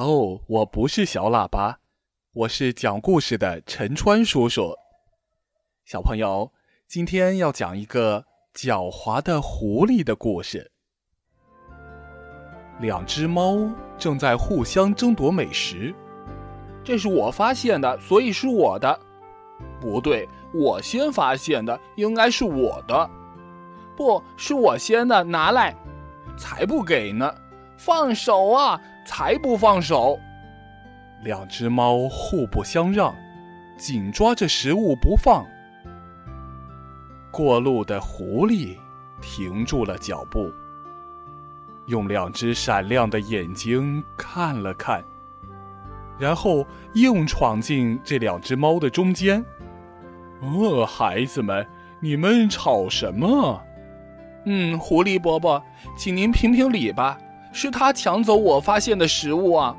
哦我不是小喇叭，我是讲故事的陈川叔叔。小朋友，今天要讲一个狡猾的狐狸的故事。两只猫正在互相争夺美食。这是我发现的，所以是我的。不对，我先发现的，应该是我的。不是我先的，拿来，才不给呢！放手啊！才不放手！两只猫互不相让，紧抓着食物不放。过路的狐狸停住了脚步，用两只闪亮的眼睛看了看，然后硬闯进这两只猫的中间。哦，孩子们，你们吵什么？嗯，狐狸伯伯，请您评评理吧。是他抢走我发现的食物啊！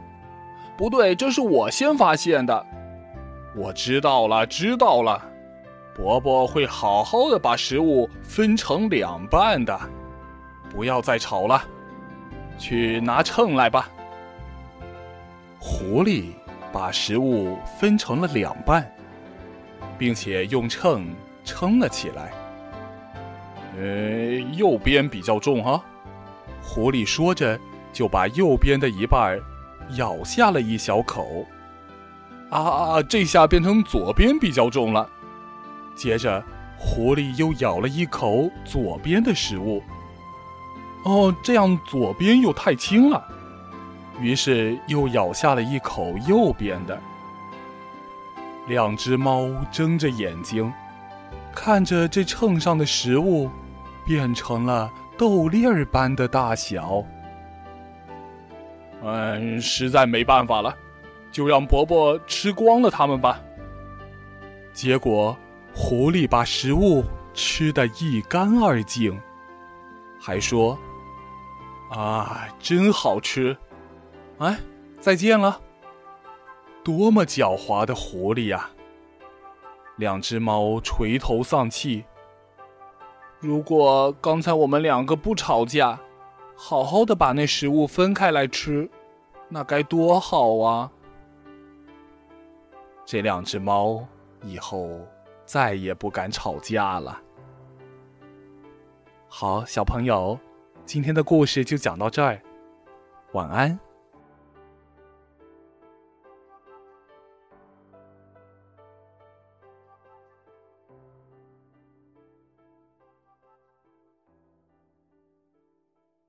不对，这是我先发现的。我知道了，知道了。伯伯会好好的把食物分成两半的。不要再吵了，去拿秤来吧。狐狸把食物分成了两半，并且用秤称了起来。呃，右边比较重哈。狐狸说着，就把右边的一半咬下了一小口。啊啊啊，这下变成左边比较重了。接着，狐狸又咬了一口左边的食物。哦，这样左边又太轻了。于是又咬下了一口右边的。两只猫睁着眼睛，看着这秤上的食物，变成了。豆粒儿般的大小，嗯，实在没办法了，就让伯伯吃光了它们吧。结果，狐狸把食物吃得一干二净，还说：“啊，真好吃！”哎，再见了。多么狡猾的狐狸呀！两只猫垂头丧气。如果刚才我们两个不吵架，好好的把那食物分开来吃，那该多好啊！这两只猫以后再也不敢吵架了。好，小朋友，今天的故事就讲到这儿，晚安。